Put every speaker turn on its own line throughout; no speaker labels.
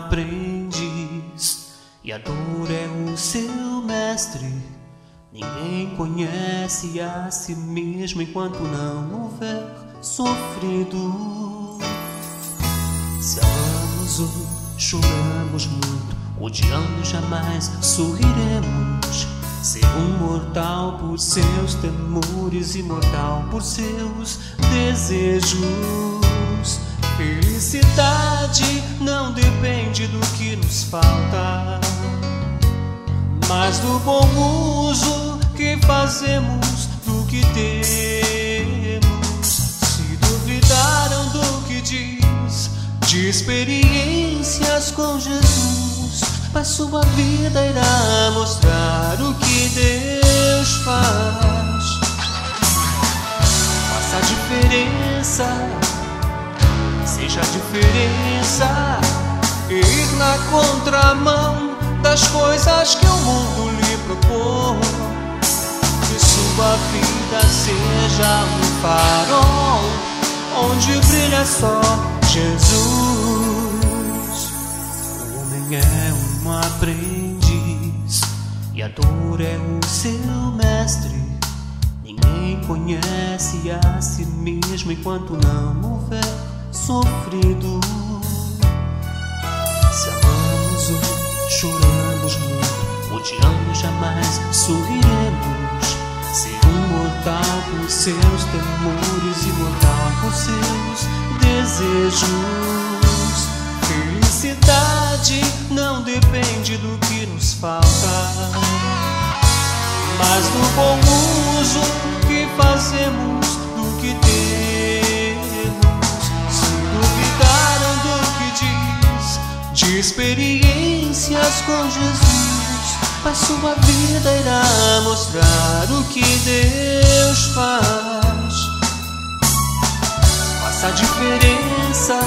aprendiz e a dor é o seu mestre. Ninguém conhece a si mesmo enquanto não houver sofrido. Se amamos hoje, choramos muito, odiando jamais sorriremos. Ser um mortal por seus temores, imortal por seus desejos. Felicidade falta, mas do bom uso que fazemos do que temos. Se duvidaram do que diz, de experiências com Jesus, mas sua vida irá mostrar o que Deus faz. Faça a diferença seja a diferença ir na contramão das coisas que o mundo lhe propõe. Que sua vida seja um farol onde brilha só Jesus. O homem é um aprendiz e a dor é o seu mestre. Ninguém conhece a si mesmo enquanto não houver sofrido. Se amamos hoje, choramos muito, odiando jamais sorriremos. Ser um mortal por seus temores, imortal por seus desejos. Felicidade não depende do que nos falta, mas do bom uso que fazemos experiências com Jesus, a sua vida irá mostrar o que Deus faz. Faça a diferença,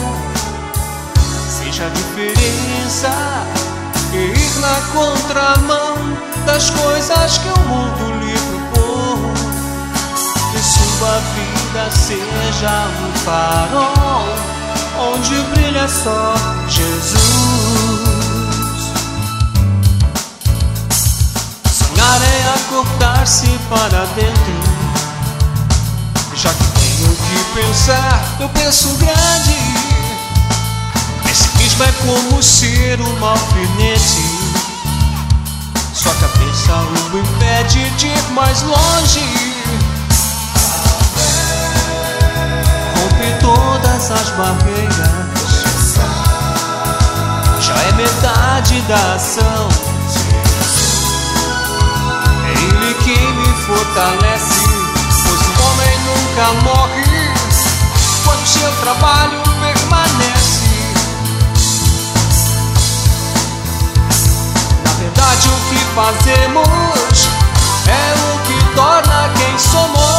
seja a diferença, ir na contramão das coisas que o mundo lhe propõe. Que sua vida seja um farol onde brilha só Jesus. Sonhar é acordar-se para dentro. Já que tenho que pensar, eu penso grande. Pessimismo é como ser um alfinete. Sua cabeça o impede de ir mais longe. todas as barreiras. Já é metade da ação. Morre quando seu trabalho permanece. Na verdade, o que fazemos é o que torna quem somos.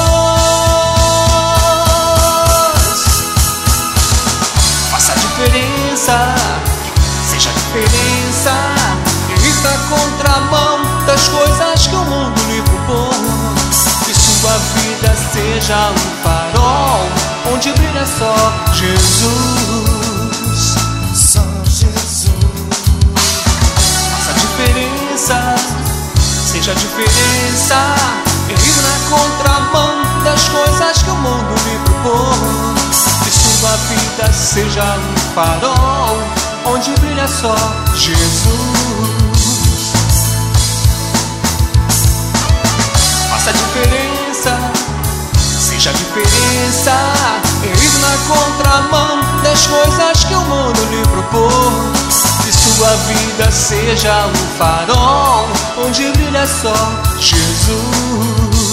Seja um farol onde brilha só Jesus.
Só Jesus.
Faça a diferença, seja a diferença. Ir na contramão das coisas que o mundo lhe propõe sua vida seja um farol onde brilha só Jesus. Vida seja um farol onde brilha só Jesus.